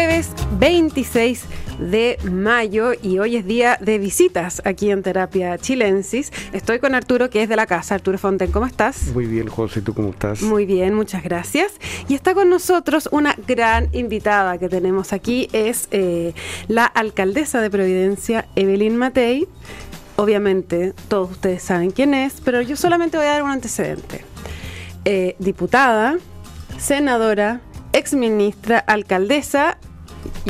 jueves 26 de mayo y hoy es día de visitas aquí en Terapia Chilensis. Estoy con Arturo, que es de la casa. Arturo Fonten, ¿cómo estás? Muy bien, José, ¿tú cómo estás? Muy bien, muchas gracias. Y está con nosotros una gran invitada que tenemos aquí, es eh, la alcaldesa de Providencia, Evelyn Matei. Obviamente, todos ustedes saben quién es, pero yo solamente voy a dar un antecedente. Eh, diputada, senadora, exministra, alcaldesa.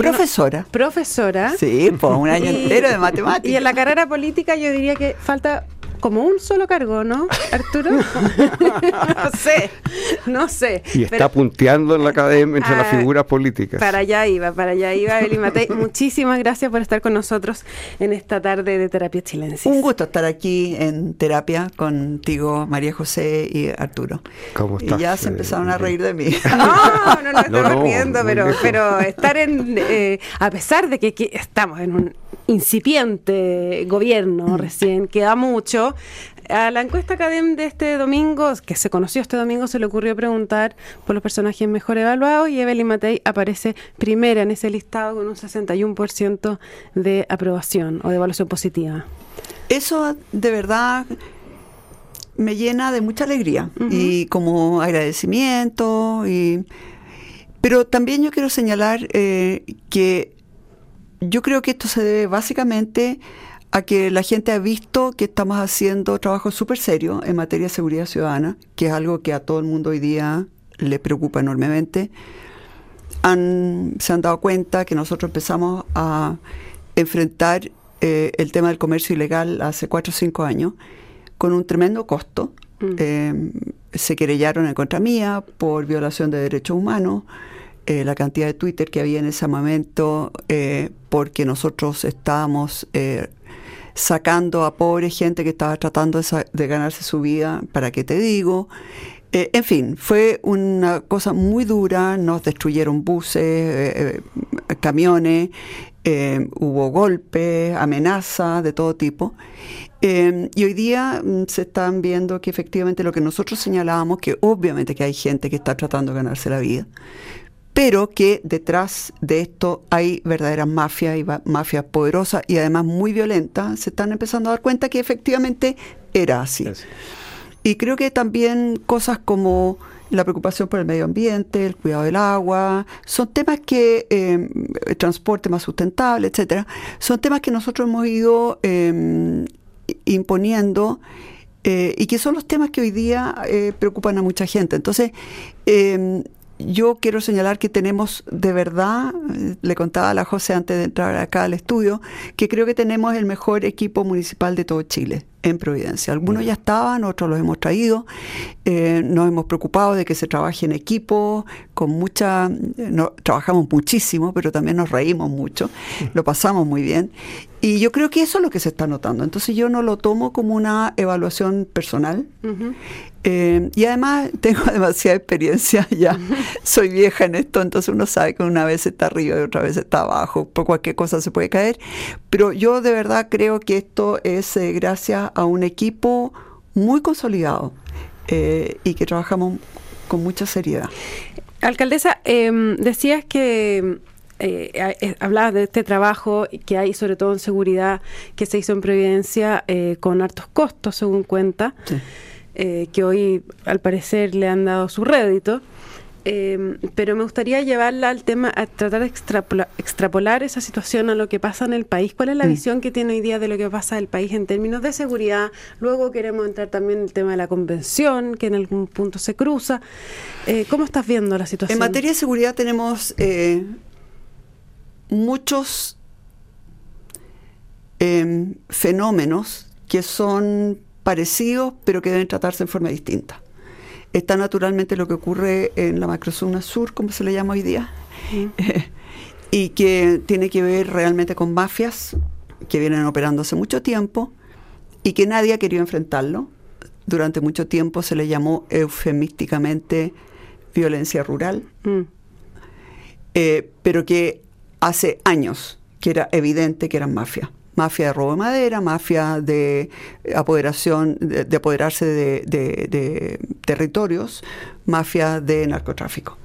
Profesora. profesora. Sí, pues un año entero de matemáticas. Y en la carrera política yo diría que falta como un solo cargo, ¿no, Arturo? no sé, no sé. Y está punteando en la academia entre las ah, figuras políticas. Para allá iba, para allá iba, Eli Matei. Muchísimas gracias por estar con nosotros en esta tarde de Terapia Chilensis. Un gusto estar aquí en terapia contigo, María José y Arturo. ¿Cómo estás? Y ya se empezaron a reír de mí. No, no, no, estamos riendo, pero, pero estar en, eh, a pesar de que estamos en un incipiente gobierno mm. recién, queda mucho. A la encuesta Academ de este domingo, que se conoció este domingo, se le ocurrió preguntar por los personajes mejor evaluados y Evelyn Matei aparece primera en ese listado con un 61% de aprobación o de evaluación positiva. Eso de verdad me llena de mucha alegría y como agradecimiento y pero también yo quiero señalar eh, que yo creo que esto se debe básicamente a que la gente ha visto que estamos haciendo trabajo súper serio en materia de seguridad ciudadana, que es algo que a todo el mundo hoy día le preocupa enormemente. se han dado cuenta que nosotros empezamos a enfrentar eh, el tema del comercio ilegal hace cuatro o cinco años con un tremendo costo. Mm. Eh, se querellaron en contra mía por violación de derechos humanos. Eh, la cantidad de Twitter que había en ese momento, porque nosotros estábamos sacando a pobre gente que estaba tratando de, ganarse su vida, ¿para qué te digo? en fin, fue una cosa muy dura, nos destruyeron buses, camiones, hubo golpes, amenazas de todo tipo. y hoy día mm, se están viendo que efectivamente lo que nosotros señalábamos, que obviamente que hay gente que está tratando de ganarse la vida, pero que detrás de esto hay verdaderas mafias y mafias poderosas y además muy violentas, se están empezando a dar cuenta que efectivamente era así. Y creo que también cosas como la preocupación por el medio ambiente, el cuidado del agua, son temas que, eh, el transporte más sustentable, etcétera, son temas que nosotros hemos ido em, imponiendo eh, y que son los temas que hoy día eh, preocupan a mucha gente. Entonces, em, yo quiero señalar que tenemos de verdad, le contaba a la José antes de entrar acá al estudio, que creo que tenemos el mejor equipo municipal de todo Chile en Providencia. Algunos ya estaban, otros los hemos traído. Eh, nos hemos preocupado de que se trabaje en equipo, con mucha. No, trabajamos muchísimo, pero también nos reímos mucho, lo pasamos muy bien. Y yo creo que eso es lo que se está notando. Entonces yo no lo tomo como una evaluación personal. Eh, y además tengo demasiada experiencia ya. Soy vieja en esto, entonces uno sabe que una vez está arriba y otra vez está abajo. Por cualquier cosa se puede caer. Pero yo de verdad creo que esto es eh, gracias a un equipo muy consolidado eh, y que trabajamos con mucha seriedad. Alcaldesa, em, decías que eh, eh, hablabas de este trabajo que hay sobre todo en seguridad que se hizo en Previdencia con hartos costos, según cuenta, que hoy al parecer le han dado su rédito. Em, pero me gustaría llevarla al tema, a tratar de extrapolar, esa situación a lo que pasa en el país. ¿Cuál es la mm. visión que tiene hoy día de lo que pasa en el país en términos de seguridad? Luego queremos entrar también en el tema de la convención, que en algún punto se cruza. Eh, ¿Cómo estás viendo la situación? En materia de seguridad tenemos eh, muchos em, fenómenos que son parecidos, pero que deben tratarse en forma distinta. Está naturalmente lo que ocurre en la macrozona sur, como se le llama hoy día, y que tiene que ver realmente con mafias que vienen operando hace mucho tiempo y que nadie ha querido enfrentarlo. Durante mucho tiempo se le llamó eufemísticamente violencia rural, mm. eh, pero que hace años que era evidente que eran mafias mafia de robo de madera, mafia de apoderación, de, apoderarse de, territorios, mafia de narcotráfico.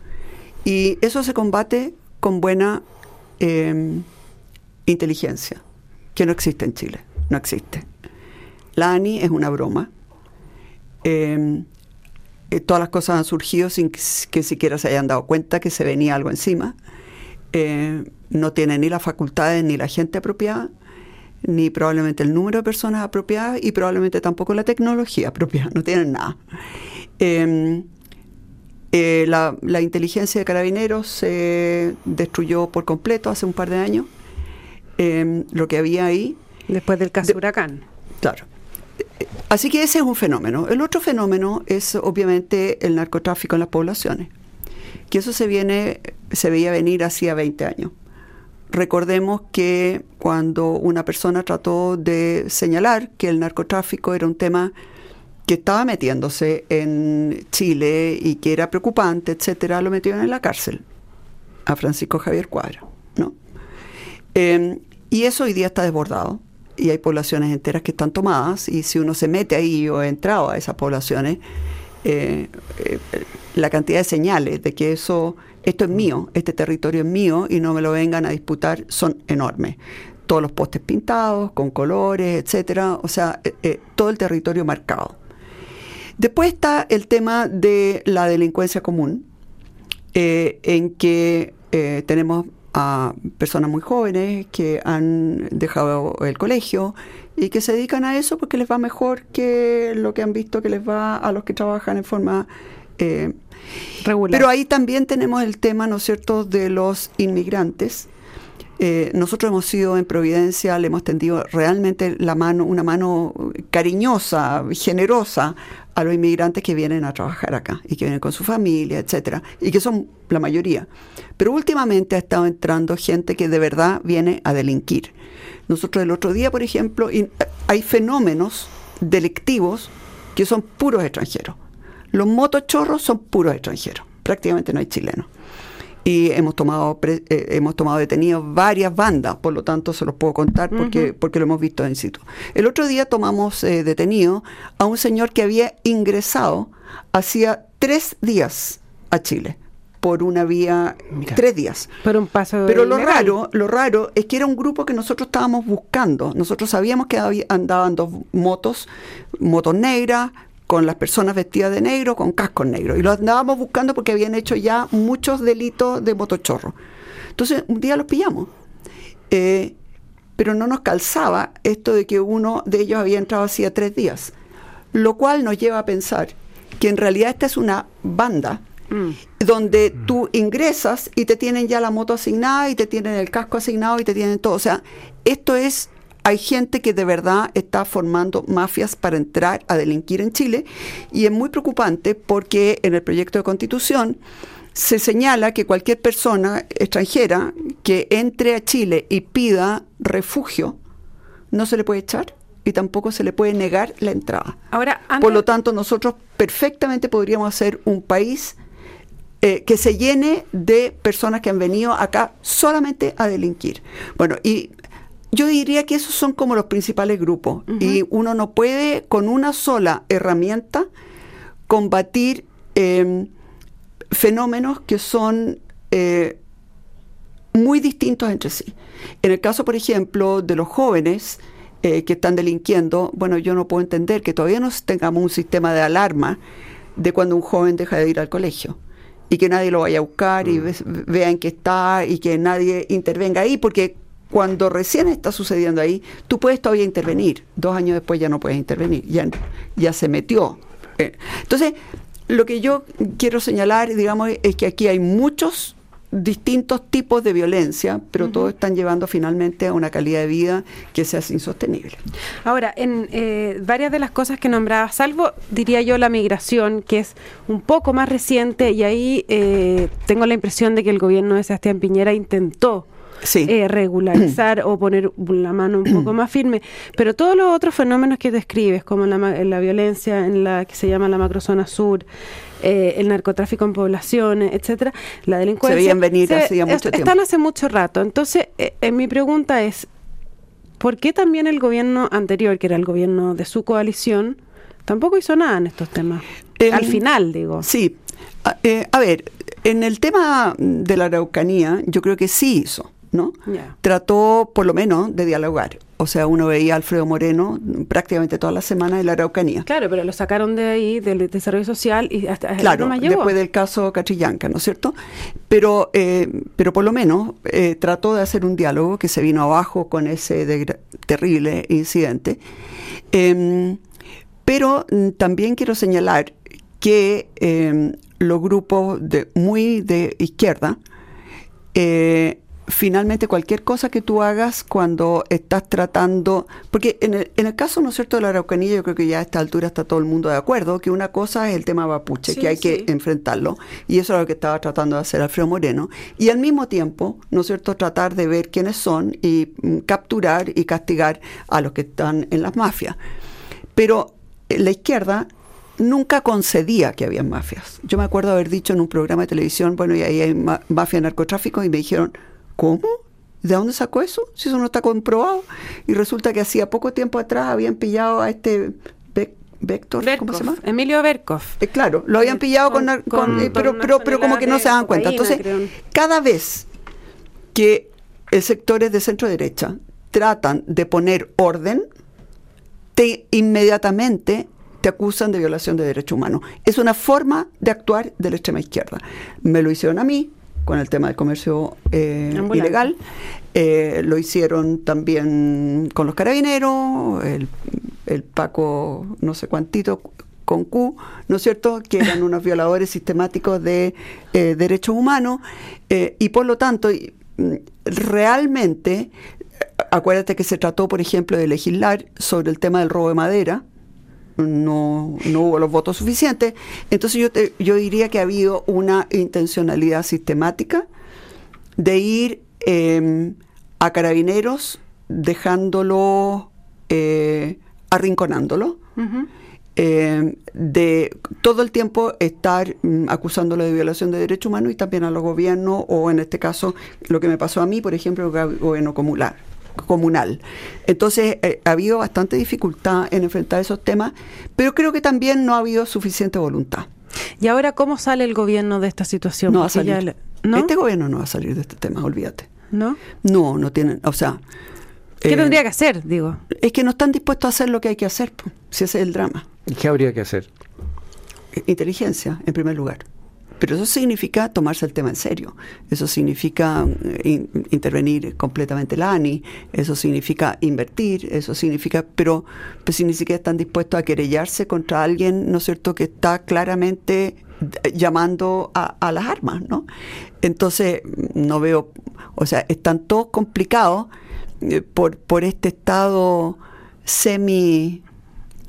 Y eso se combate con buena eh, inteligencia, que no existe en Chile, no existe. La ANI es una broma. Eh, eh, todas las cosas han surgido sin que, que, siquiera se hayan dado cuenta que se venía algo encima. No tiene ni las facultades ni la gente apropiada, ni probablemente el número de personas apropiadas y probablemente tampoco la tecnología apropiada, no tienen nada. Eh, eh, la, la, inteligencia de carabineros se destruyó por completo hace un par de años. Eh, lo que había ahí. Después del caso de, huracán. Claro. Así que ese es un fenómeno. El otro fenómeno es obviamente el narcotráfico en las poblaciones. Que eso se viene, se veía venir hacía 20 años. Recordemos que cuando una persona trató de señalar que el narcotráfico era un tema que estaba metiéndose en Chile y que era preocupante, etcétera, lo metieron en la cárcel a Francisco Javier Cuadra, ¿no? Eh, y eso hoy día está desbordado y hay poblaciones enteras que están tomadas y si uno se mete ahí o ha entrado a esas poblaciones, eh, eh, la cantidad de señales de que eso, esto es mío, este territorio es mío y no me lo vengan a disputar son enormes todos los postes pintados, con colores, etcétera, o sea, eh, todo el territorio marcado. Después está el tema de la delincuencia común, eh, en que eh, tenemos a personas muy jóvenes que han dejado el colegio y que se dedican a eso porque les va mejor que lo que han visto que les va a los que trabajan en forma eh, regular. Pero ahí también tenemos el tema, ¿no es cierto?, de los inmigrantes. Eh, nosotros hemos sido en Providencia, le hemos tendido realmente la mano, una mano cariñosa, generosa a los inmigrantes que vienen a trabajar acá y que vienen con su familia, etcétera, y que son la mayoría. Pero últimamente ha estado entrando gente que de verdad viene a delinquir. Nosotros el otro día, por ejemplo, hay fenómenos delictivos que son puros extranjeros. Los motochorros son puros extranjeros. Prácticamente no hay chilenos y hemos tomado eh, hemos tomado detenidos varias bandas, por lo tanto se los puedo contar porque, uh -huh. porque lo hemos visto en situ. El otro día tomamos eh, detenido a un señor que había ingresado hacía tres días a Chile por una vía Mira, tres días. Por un paso Pero lo legal. raro, lo raro es que era un grupo que nosotros estábamos buscando. Nosotros sabíamos que había, andaban dos motos, motos negras, con las personas vestidas de negro, con cascos negros. Y los andábamos buscando porque habían hecho ya muchos delitos de motochorro. Entonces, un día los pillamos. Eh, pero no nos calzaba esto de que uno de ellos había entrado hacía tres días. Lo cual nos lleva a pensar que en realidad esta es una banda mm. donde mm. tú ingresas y te tienen ya la moto asignada y te tienen el casco asignado y te tienen todo. O sea, esto es hay gente que de verdad está formando mafias para entrar a delinquir en Chile y es muy preocupante porque en el proyecto de constitución se señala que cualquier persona extranjera que entre a Chile y pida refugio no se le puede echar y tampoco se le puede negar la entrada. Ahora. Por lo tanto, nosotros perfectamente podríamos hacer un país eh, que se llene de personas que han venido acá solamente a delinquir. Bueno, y yo diría que esos son como los principales grupos uh -huh. y uno no puede con una sola herramienta combatir eh, fenómenos que son eh, muy distintos entre sí. En el caso, por ejemplo, de los jóvenes eh, que están delinquiendo, bueno, yo no puedo entender que todavía no tengamos un sistema de alarma de cuando un joven deja de ir al colegio y que nadie lo vaya a buscar y ve, vea en qué está y que nadie intervenga ahí, porque cuando recién está sucediendo ahí, tú puedes todavía intervenir. Dos años después ya no puedes intervenir, ya, ya se metió. Eh, entonces, lo que yo quiero señalar, digamos, es que aquí hay muchos distintos tipos de violencia, pero uh -huh. todos están llevando finalmente a una calidad de vida que se hace insostenible. Ahora, en eh, varias de las cosas que nombraba, salvo, diría yo, la migración, que es un poco más reciente, y ahí eh, tengo la impresión de que el gobierno de Sebastián Piñera intentó Sí. Eh, regularizar o poner la mano un poco más firme. Pero todos los otros fenómenos que describes, como la, la violencia en la que se llama la macrozona sur, eh, el narcotráfico en poblaciones, etcétera, la delincuencia. Se veían venir se, hacía mucho están hace mucho rato. Entonces, eh, mi pregunta es: ¿por qué también el gobierno anterior, que era el gobierno de su coalición, tampoco hizo nada en estos temas? Al final, digo. Sí. A, a ver, en el tema de la Araucanía, yo creo que sí hizo ¿no? Trató por lo menos de dialogar. O sea, uno veía a Alfredo Moreno prácticamente todas las semanas en la Araucanía. Claro, pero lo sacaron de ahí, del desarrollo social, y hasta Claro, no después del caso Catrillanca, ¿no es cierto? Pero, eh, pero por lo menos eh, trató de hacer un diálogo que se vino abajo con ese terrible incidente. Em, pero mm, también quiero señalar que em, los grupos de, muy de izquierda, eh, finalmente cualquier cosa que tú hagas cuando estás tratando, porque en el, en el caso, ¿no es cierto?, de la Araucanía, yo creo que ya a esta altura está todo el mundo de acuerdo, que una cosa es el tema mapuche, Sí, que hay sí. que enfrentarlo, y eso es lo que estaba tratando de hacer Alfredo Moreno, y al mismo tiempo, ¿no es cierto?, tratar de ver quiénes son y mm, capturar y castigar a los que están en las mafias. Pero eh, la izquierda nunca concedía que había mafias. Yo me acuerdo haber dicho en un programa de televisión, bueno, y ahí hay ma- mafia narcotráfico, y me dijeron, ¿cómo? ¿De dónde sacó eso? Si eso no está comprobado. Y resulta que hacía poco tiempo atrás habían pillado a este Vector, ¿cómo se llama? Emilio Berkov. Eh, claro, lo habían pillado con, eh, pero, pero, pero como que no se dan cuenta. Entonces, creo. cada vez que el sectores de centro derecha tratan de poner orden, te inmediatamente te acusan de violación de derechos humanos. Es una forma de actuar de la extrema izquierda. Me lo hicieron a mí con el tema del comercio eh, ilegal. Eh, lo hicieron también con los carabineros, el, el Paco no sé cuantito con Q, ¿no es cierto?, que eran unos violadores sistemáticos de eh, derechos humanos eh, y por lo tanto mm, realmente, eh, acuérdate que se trató, por ejemplo, de legislar sobre el tema del robo de madera, no, no hubo los votos suficientes. Entonces yo, te- yo diría que ha habido una intencionalidad sistemática de ir eh, a carabineros dejándolo, eh, arrinconándolo, eh, de todo el tiempo estar mm, acusándolo de violación de derechos humanos y también a los gobiernos, o en este caso, lo que me pasó a mí, por ejemplo, el gobierno comunal. Comunal. Entonces, eh, ha habido bastante dificultad en enfrentar esos temas, pero creo que también no ha habido suficiente voluntad. ¿Y ahora cómo sale el gobierno de esta situación? No va a salir. le- ¿No? Este gobierno no va a salir de este tema, olvídate. ¿No? No, no tienen, o sea... ¿Qué eh, tendría que hacer, digo? Es que no están dispuestos a hacer lo que hay que hacer, si ese es el drama. ¿Y qué habría que hacer? Eh, Inteligencia, en primer lugar. Pero eso significa tomarse el tema en serio. Eso significa eh, in- intervenir completamente la ANI. Eso significa invertir. Eso significa. Pero pues, si ni siquiera están dispuestos a querellarse contra alguien, ¿no es cierto?, que está claramente eh, llamando a, a las armas, ¿no? Entonces, no veo. O sea, están todos complicados eh, por, por este estado semi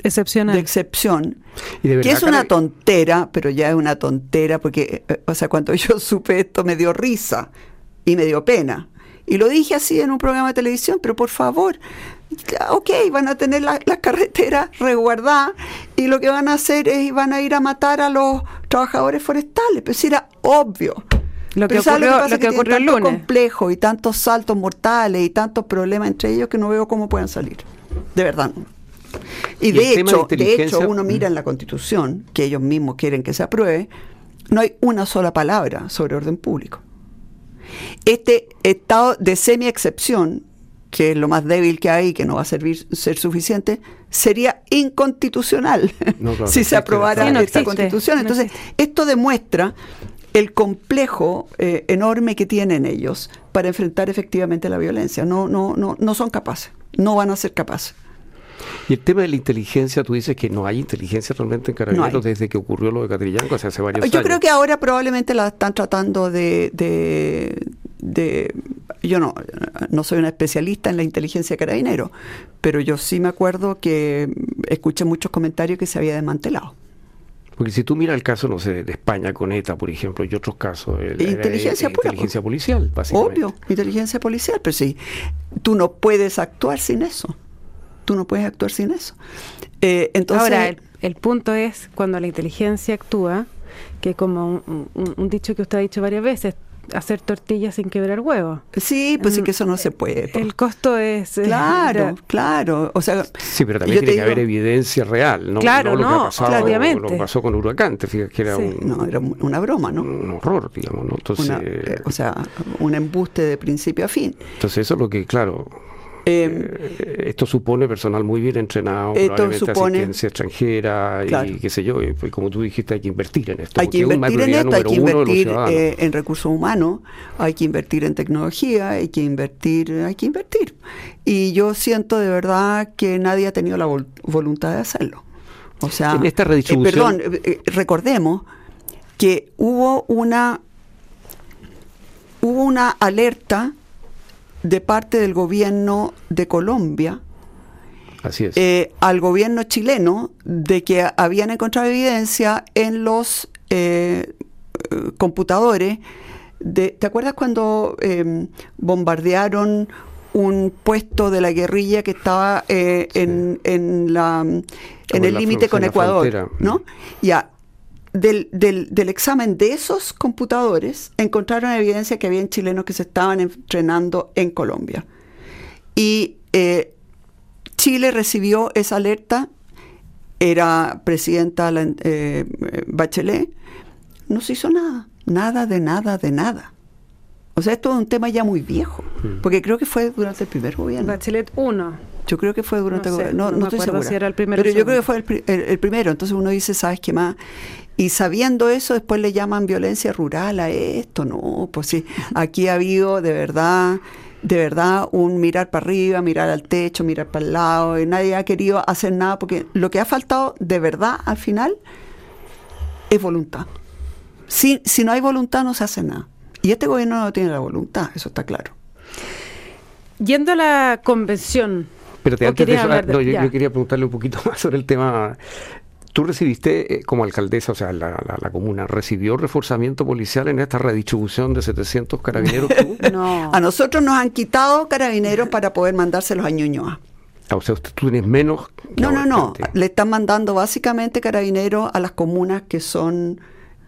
Excepcional. de excepción, Y de que es una tontera, pero ya es una tontera, porque, eh, o sea, cuando yo supe esto me dio risa y me dio pena. Y lo dije así en un programa de televisión, pero por favor, ya, ok, van a tener la- las carreteras resguardadas y lo que van a hacer es van a ir a matar a los trabajadores forestales, pero si era obvio. Lo que Pero ¿sabes ocurrió- pasa? lo que tiene ocurrió el tanto lunes. complejo y tantos saltos mortales y tantos problemas entre ellos que no veo cómo puedan salir. De verdad. Y, Y de hecho, de hecho, uno mira en la Constitución, que ellos mismos quieren que se apruebe, no hay una sola palabra sobre orden público. Este estado de semi-excepción, que es lo más débil que hay, que no va a servir ser suficiente, sería inconstitucional No, claro, no si se aprobara Sí, no esta existe, constitución. Entonces, esto demuestra el complejo eh, enorme que tienen ellos para enfrentar efectivamente la violencia. No, no, no, no son capaces, no van a ser capaces. Y el tema de la inteligencia, tú dices que no hay inteligencia realmente en Carabineros No desde que ocurrió lo de Catrillanco, sea, hace varios Yo años. creo que ahora probablemente la están tratando de, de, de- yo no, no soy una especialista en la inteligencia de carabineros, pero yo sí me acuerdo que escuché muchos comentarios que se había desmantelado. Porque si tú miras el caso, no sé, de España con ETA, por ejemplo, y otros casos, el- el- Inteligencia el- pura, inteligencia policial, básicamente. Obvio, inteligencia policial, pero sí, tú no puedes actuar sin eso. Tú no puedes actuar sin eso. Eh, entonces, Ahora, el, el punto es cuando la inteligencia actúa, que como un, un- un dicho que usted ha dicho varias veces, hacer tortillas sin quebrar huevos. Sí, pues sí que eso no se puede. El costo es... Eh, claro, claro. O sea, sí, pero también tiene que haber evidencia real, ¿no? Claro, no, lo que ha pasado, obviamente. Lo que pasó con Huracán, te fijas que era un... No, era una broma, ¿no? Un horror, digamos, ¿no? Entonces... Eh, o sea, un embuste de principio a fin. Entonces eso es lo que, claro, eh, esto supone personal muy bien entrenado, probablemente supone, asistencia extranjera y qué sé yo. Y, pues, como tú dijiste, hay que invertir en esto. Hay que invertir en esto, hay que invertir eh, en recursos humanos, hay que invertir en tecnología, hay que invertir, hay que invertir. Y yo siento de verdad que nadie ha tenido la voluntad de hacerlo. O sea, en esta eh, redistribución... perdón, recordemos que hubo una hubo una alerta de parte del gobierno de Colombia eh, al gobierno chileno de que habían encontrado evidencia en los eh, computadores. De, ¿Te acuerdas cuando em, bombardearon un puesto de la guerrilla que estaba eh, en, en, la, en el límite con Ecuador? ¿no? Ya, del, del, del, examen de esos computadores encontraron evidencia que había chilenos que se estaban entrenando en Colombia. Y eh, Chile recibió esa alerta, era presidenta eh, Bachelet, no se hizo nada, nada de nada de nada. O sea, esto es un tema ya muy viejo, mm. porque creo que fue durante el primer gobierno. Bachelet 1. Yo creo que fue durante no el gobierno. No, estoy segura. Si era el primero Pero yo creo que fue el, el, primero. Entonces uno dice, ¿sabes qué más? Y sabiendo eso, después le llaman violencia rural a esto. No, pues sí, aquí ha habido de verdad, de verdad, un mirar para arriba, mirar al techo, mirar para el lado, y nadie ha querido hacer nada, porque lo que ha faltado de verdad al final es voluntad. Si, si no hay voluntad, no se hace nada. Y este gobierno no tiene la voluntad, eso está claro. Yendo a la convención. Pero antes de eso, ah, yo, quería preguntarle un poquito más sobre el tema Tú recibiste, eh, como alcaldesa, o sea, la, comuna, ¿recibió reforzamiento policial en esta redistribución de 700 carabineros? no. A nosotros nos han quitado carabineros para poder mandárselos a Ñuñoa. Ah, o sea, usted, tú tienes menos. No, no, no. Le están mandando básicamente carabineros a las comunas que son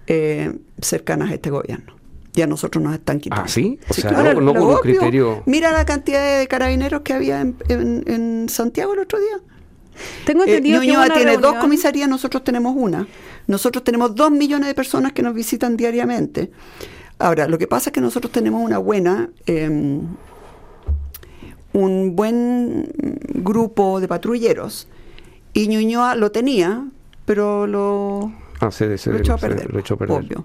eh, cercanas a este gobierno. Y a nosotros nos están quitando. ¿Ah, sí? O sea, no, con un criterio. Mira la cantidad de carabineros que había en Santiago el otro día. Tengo eh, entendido que tiene dos comisarías, nosotros tenemos una. Nosotros tenemos dos millones de personas que nos visitan diariamente. Ahora, lo que pasa es que nosotros tenemos una buena, em, un buen grupo de patrulleros y Ñuñoa lo tenía, pero lo Ah, se, lo, echó a perder, Obvio.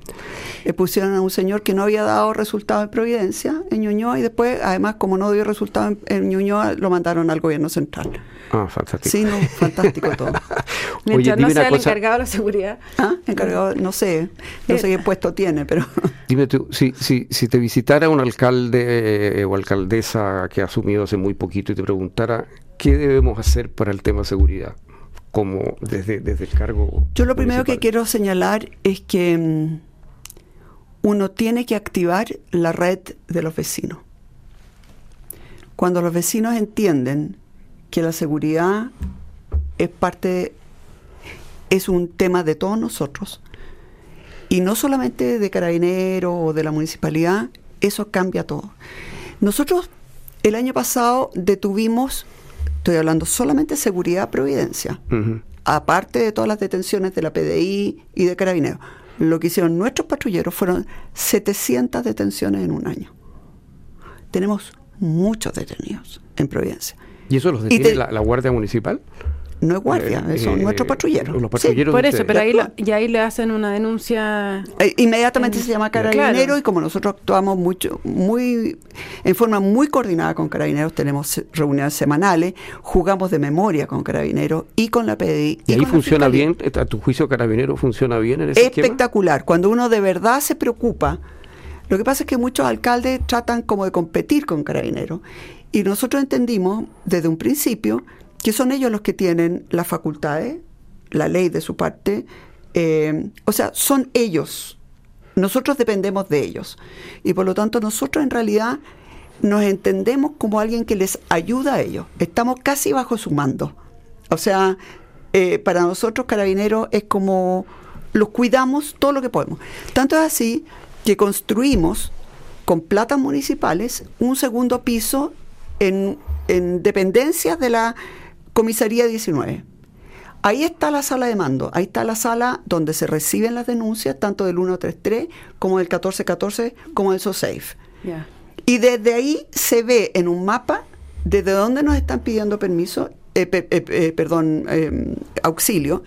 Le pusieron a un señor que no había dado resultado en Providencia, en Ñuñoa, y después, además, como no dio resultado en, en Ñuñoa, lo mandaron al gobierno central. Ah, fantástico. Sí, no, fantástico todo. Mientras no sea el encargado de la seguridad. Ah, encargado, no sé, no sé qué puesto tiene, pero... Dime tú, si, si, si te visitara un alcalde eh, o alcaldesa que ha asumido hace muy poquito y te preguntara, ¿qué debemos hacer para el tema de seguridad? Como desde, desde el cargo... Yo lo primero que quiero señalar es que mm, uno tiene que activar la red de los vecinos. Cuando los vecinos entienden que la seguridad es parte, es un tema de todos nosotros. Y no solamente de carabineros o de la municipalidad, eso cambia todo. Nosotros el año pasado detuvimos, estoy hablando solamente de seguridad providencia, aparte de todas las detenciones de la PDI y de carabineros. Lo que hicieron nuestros patrulleros fueron 700 detenciones en un año. Tenemos muchos detenidos en Providencia. ¿Y eso los detiene la, Guardia Municipal? No es guardia, eh, son nuestros patrulleros. Los patrulleros por eso, pero ahí, y ahí le hacen una denuncia. Eh, inmediatamente se llama carabinero y como nosotros actuamos mucho, muy, en forma muy coordinada con carabineros, tenemos reuniones semanales, jugamos de memoria con carabineros y con la PDI. ¿Y, ahí funciona bien? ¿A tu juicio carabinero funciona bien en ese Espectacular. Cuando uno de verdad se preocupa, lo que pasa es que muchos alcaldes tratan como de competir con carabineros y nosotros entendimos desde un principio que son ellos los que tienen las facultades, la ley de su parte, eh, o sea, son ellos. Nosotros dependemos de ellos. Y por lo tanto nosotros en realidad nos entendemos como alguien que les ayuda a ellos. Estamos casi bajo su mando. O sea, eh, para nosotros carabineros es como los cuidamos todo lo que podemos. Tanto es así que construimos con platas municipales un segundo piso en, en dependencias de la comisaría 19. Ahí está la sala de mando, ahí está la sala donde se reciben las denuncias, tanto del 133 como del 1414 como del SOSAFE. Y desde ahí se ve en un mapa desde dónde nos están pidiendo permiso, eh, pe- eh, eh, perdón, eh, auxilio,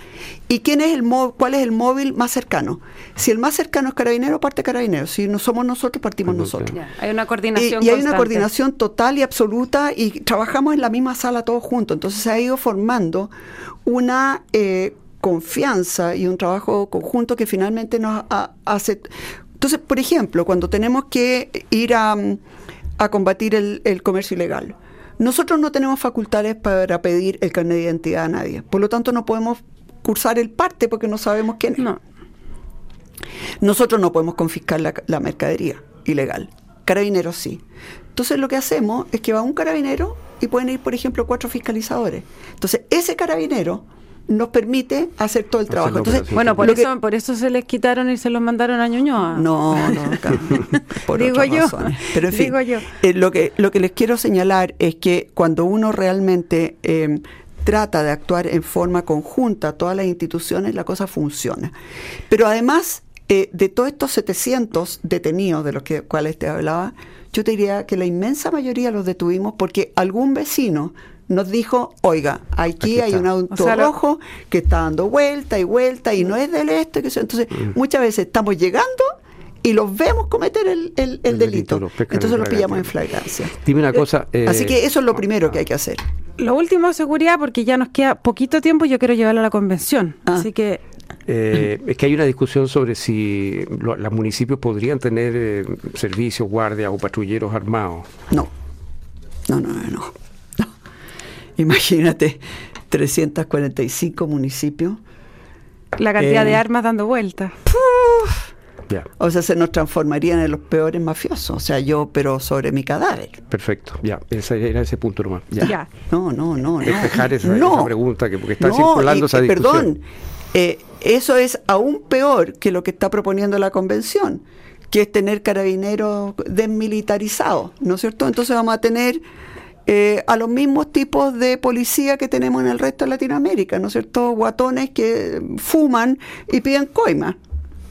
y quién es el cuál es el móvil más cercano. Si el más cercano es carabinero, parte carabinero. Si no somos nosotros, partimos nosotros. Hay una Y, coordinación y hay una coordinación total y absoluta y trabajamos en la misma sala todos juntos. Entonces se ha ido formando una eh, confianza y un trabajo conjunto que finalmente nos ha- hace... Entonces, por ejemplo, cuando tenemos que ir a, a combatir el, el comercio ilegal, nosotros no tenemos facultades para pedir el carnet de identidad a nadie. Por lo tanto, no podemos cursar el parte porque no sabemos quién es. No. Nosotros no podemos confiscar la, la mercadería ilegal. Carabineros sí. Entonces lo que hacemos es que va un carabinero y pueden ir, por ejemplo, cuatro fiscalizadores. Entonces ese carabinero nos permite hacer todo el trabajo. Entonces. Bueno, por lo que- eso, por eso se les quitaron y se los mandaron a Ñuñoa. No, no, por Digo yo, razones. Pero en fin, digo yo. eh, lo, que, lo que les quiero señalar es que cuando uno realmente eh, trata de actuar en forma conjunta, todas las instituciones, la cosa funciona. Pero además, eh, de todos estos 700 detenidos de los que, cuales te hablaba, yo te diría que la inmensa mayoría los detuvimos porque algún vecino nos dijo, oiga, aquí, Aquí hay un auto O sea, lo- rojo que está dando vuelta y vuelta y no es del. Que sea. Entonces, muchas veces estamos llegando y los vemos cometer el, el- el El delito, los Entonces los pillamos en flagrancia. Dime una cosa. eh, Así que eso es lo primero que hay que hacer. Lo último, seguridad, porque ya nos queda poquito tiempo y yo quiero llevarlo a la convención. Ah. Así que, Eh, es que hay una discusión sobre si lo- los municipios podrían tener eh, servicios, guardias o patrulleros armados. No, no, no. No. Imagínate, 345 municipios. la cantidad Eh. de armas dando vueltas. Ya, O sea, se nos transformarían en los peores mafiosos. O sea, yo, pero sobre mi cadáver. perfecto. Ya, ese era ese punto nomás. Ya. No, no, no. no. Despejar esa, No. esa pregunta, que porque está No, circulando y- esa discusión. Perdón, eh, eso es aún peor que lo que está proponiendo la convención, que es tener carabineros desmilitarizados, ¿no es cierto? Entonces vamos a tener eh, a los mismos tipos de policía que tenemos en el resto de Latinoamérica, ¿no es cierto? Guatones que fuman y piden coima.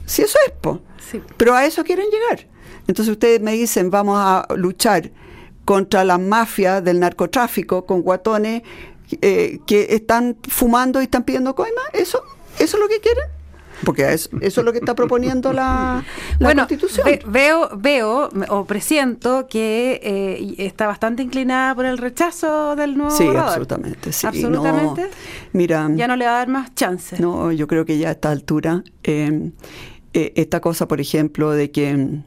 Si eso es, po. Sí. Pero a eso quieren llegar. Entonces ustedes me dicen, vamos a luchar contra las mafias del narcotráfico con guatones eh, que están fumando y están pidiendo coima. ¿Eso, ¿Eso es lo que quieren? Porque es- eso es lo que está proponiendo la, la bueno, Constitución. ve- veo, veo o presiento que eh, está bastante inclinada por el rechazo del nuevo sí, borrador. absolutamente. Sí, Absolutamente. No, mira, Ya no le va a dar más chance. No, yo creo que ya a esta altura, eh, eh, esta cosa, por ejemplo, de que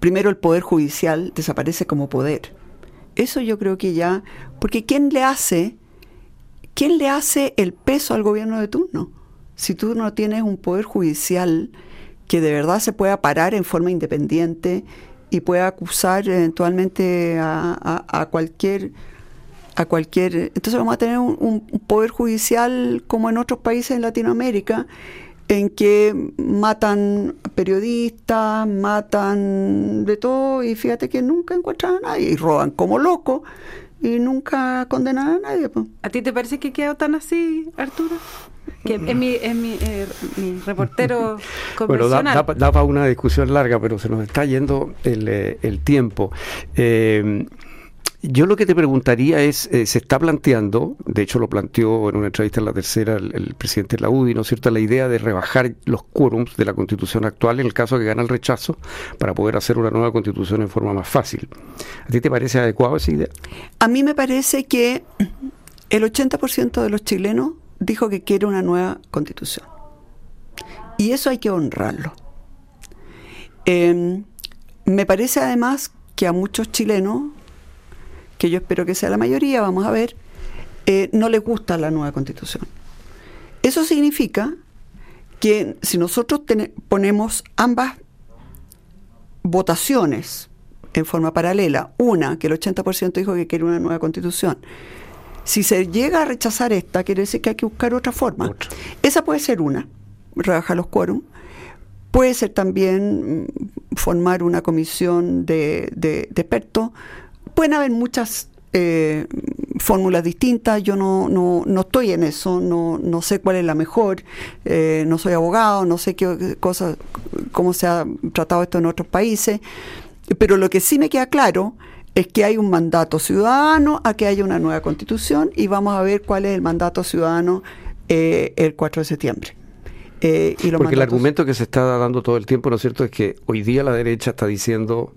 primero el Poder Judicial desaparece como poder. Eso yo creo que ya, porque ¿quién le hace, quién le hace el peso al gobierno de turno? Si tú no tienes un Poder Judicial que de verdad se pueda parar en forma independiente y pueda acusar eventualmente a, cualquier a cualquier entonces vamos a tener un, un- un poder judicial como en otros países en Latinoamérica en que matan periodistas, matan de todo y fíjate que nunca encuentran a nadie y roban como locos y nunca condenan a nadie. pues. ¿A ti te parece que quedó tan así, Arturo? Que es mi, es mi, eh, mi reportero Bueno, da, convencional. da, da para una discusión larga, pero se nos está yendo el, eh, el tiempo. Eh, yo lo que te preguntaría es, eh, se está planteando, de hecho lo planteó en una entrevista en la tercera el, presidente de ¿no es cierto?, la idea de rebajar los quórums de la constitución actual en el caso que gana el rechazo para poder hacer una nueva constitución en forma más fácil. ¿A ti te parece adecuado esa idea? A mí me parece que el 80% de los chilenos dijo que quiere una nueva constitución. Y eso hay que honrarlo. Eh, me parece además que a muchos chilenos, que yo espero que sea la mayoría, vamos a ver, eh, no les gusta la nueva constitución. Eso significa que si nosotros ponemos ambas votaciones en forma paralela, una que el 80% dijo que quiere una nueva constitución, si se llega a rechazar esta, quiere decir que hay que buscar otra forma. Otra. Esa puede ser una, rebajar los quórum. Puede ser también mm, formar una comisión de, de, de expertos. Pueden haber muchas eh, fórmulas distintas, yo no, no, no, estoy en eso, no, no sé cuál es la mejor, eh, no soy abogado, no sé qué cosa, cómo se ha tratado esto en otros países, pero lo que sí me queda claro es que hay un mandato ciudadano a que haya una nueva constitución y vamos a ver cuál es el mandato ciudadano eh, el 4 de septiembre. Eh, y Porque el argumento que se está dando todo el tiempo, ¿no es cierto?, es que hoy día la derecha está diciendo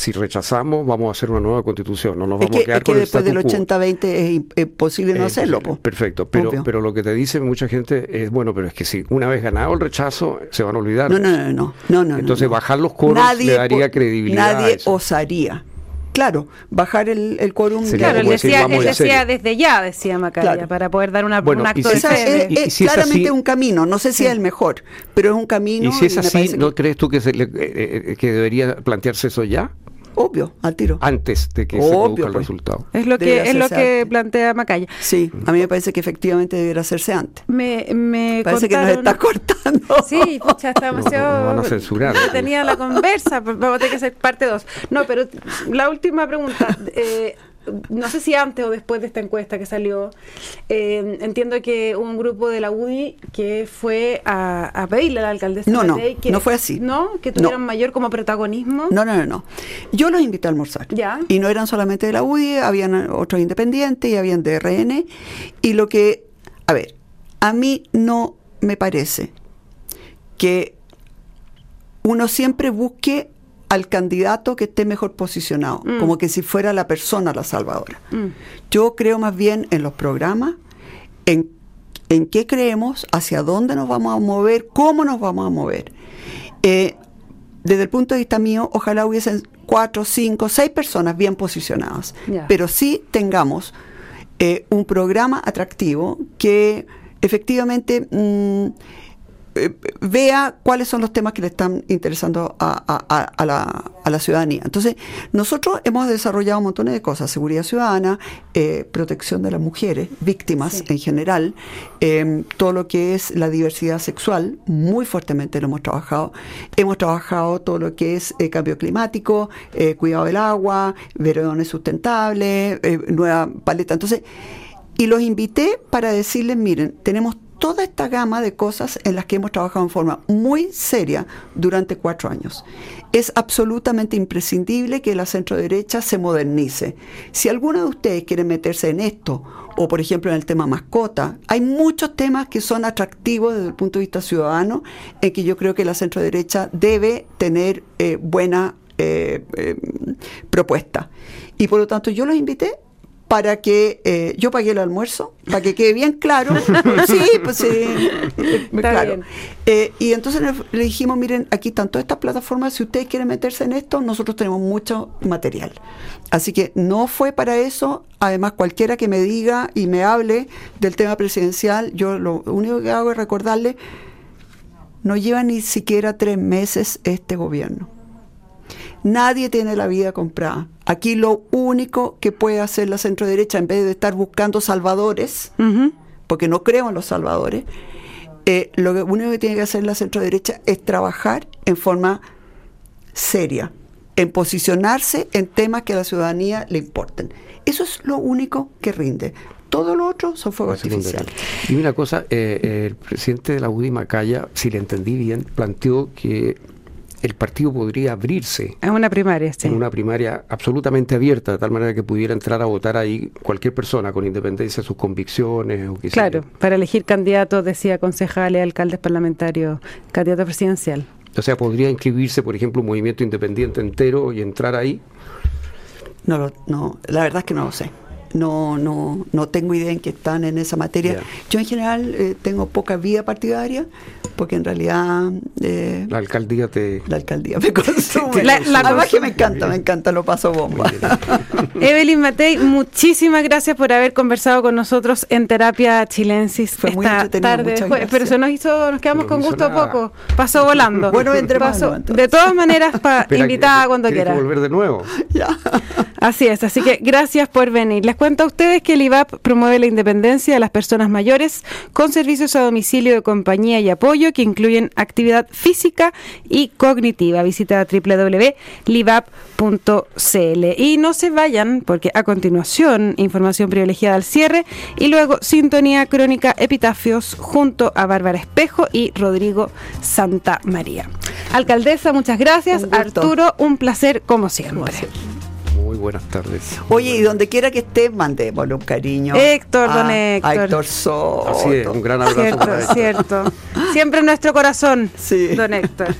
si rechazamos, vamos a hacer una nueva constitución. No nos vamos a quedar es que después del 80-20 es imposible no eh, hacerlo. Perfecto, pero, pero lo que te dice mucha gente es, bueno, pero es que si una vez ganado el rechazo, se van a olvidar. No, no, no, no. no, Entonces bajar los coros le daría credibilidad. Nadie osaría claro, bajar el, el quórum. Claro, él decía, decía desde ya, decía Macaya, para poder dar una, un acto es, es, claramente un camino, no sé si es el mejor, pero es un camino. Y si es así, ¿no crees tú que, eh, eh, que debería plantearse eso ya? Obvio, al tiro. Antes de que se produzca el pues. resultado. Es lo que es lo que plantea Macaya. Sí, a mí me parece que efectivamente debería hacerse antes. Me, me parece que nos está cortando. Sí, pucha, está demasiado. No, van a censurar. Tenía la conversa, vamos a tener que hacer parte 2. No, pero la última pregunta. Eh, no sé si antes o después de esta encuesta que salió, eh, entiendo que hubo un grupo de la UDI que fue a, pedirle a la alcaldesa no, no, que, no fue así. ¿No? Que tuvieran mayor como protagonismo. No, no, no, no. Yo los invité a almorzar. Ya. Y no eran solamente de la UDI, habían otros independientes y habían de RN. Y lo que, a ver, a mí no me parece que uno siempre busque al candidato que esté mejor posicionado, mm. como que si fuera la persona la salvadora. Mm. Yo creo más bien en los programas, en, en qué creemos, hacia dónde nos vamos a mover, cómo nos vamos a mover. Eh, desde el punto de vista mío, ojalá hubiesen cuatro, cinco, seis personas bien posicionadas, pero sí tengamos eh, un programa atractivo que efectivamente... Mm, eh, vea cuáles son los temas que le están interesando a, la, ciudadanía. Entonces, nosotros hemos desarrollado un montón de cosas, seguridad ciudadana, eh, protección de las mujeres, víctimas en general, em, todo lo que es la diversidad sexual, muy fuertemente lo hemos trabajado. Hemos trabajado todo lo que es eh, cambio climático, cuidado del agua, veredones sustentables, nueva paleta. Entonces, y los invité para decirles, miren, tenemos toda esta gama de cosas en las que hemos trabajado en forma muy seria durante cuatro años. Es absolutamente imprescindible que la centro derecha se modernice. Si alguno de ustedes quiere meterse en esto, o por ejemplo en el tema mascota, hay muchos temas que son atractivos desde el punto de vista ciudadano, en que yo creo que la centro derecha debe tener eh, buena eh, eh, propuesta. Y por lo tanto yo los invité para que eh, yo pagué el almuerzo, para que quede bien claro. sí, pues sí, claro. Eh, y entonces le dijimos, miren, aquí están todas estas plataformas, si ustedes quieren meterse en esto, nosotros tenemos mucho material. Así que no fue para eso, además cualquiera que me diga y me hable del tema presidencial, yo lo único que hago es recordarle, no lleva ni siquiera tres meses este gobierno. Nadie tiene la vida comprada. Aquí lo único que puede hacer la centro derecha, en vez de estar buscando salvadores, porque no creo en los salvadores, eh, lo único que tiene que hacer la centro derecha es trabajar en forma seria, en posicionarse en temas que a la ciudadanía le importen. Eso es lo único que rinde. Todo lo otro son fuegos artificiales. Y una cosa, eh, el presidente de la UDI, Macaya, si le entendí bien, planteó que el partido podría abrirse. En una primaria, sí. En una primaria absolutamente abierta, de tal manera que pudiera entrar a votar ahí cualquier persona con independencia de sus convicciones. O claro, para elegir candidatos, decía concejales, alcaldes parlamentarios, candidato presidencial. O sea, podría inscribirse, por ejemplo, un movimiento independiente entero y entrar ahí. No, no, la verdad es que no lo sé no, no, no tengo idea en que están en esa materia. Yo en general eh, tengo poca vida partidaria, porque en realidad... Eh, la alcaldía te... La alcaldía me consume. la, la que me encanta, me encanta, lo paso bomba. Evelyn Matei, muchísimas gracias por haber conversado con nosotros en Terapia Chilensis Fue muy tarde. pero se nos hizo, nos quedamos con gusto poco. Pasó volando. bueno, entre Pasó, De todas maneras, pa, invitada cuando quiera. volver de nuevo. ya. Así es, así que gracias por venir. Les cuento a ustedes que el IVAP promueve la independencia de las personas mayores con servicios a domicilio de compañía y apoyo que incluyen actividad física y cognitiva. Visita www.livap.cl y no se vayan porque a continuación información privilegiada al cierre y luego sintonía crónica epitafios junto a Bárbara Espejo y Rodrigo Santa María. Alcaldesa, muchas gracias. Arturo, un placer como siempre. Muy buenas tardes. Oye, y donde quiera que estés, mandémosle un cariño. Héctor, don Héctor. A Héctor Soto. Así es, un gran abrazo cierto, para Héctor. Cierto, Siempre en nuestro corazón, Sí. don Héctor.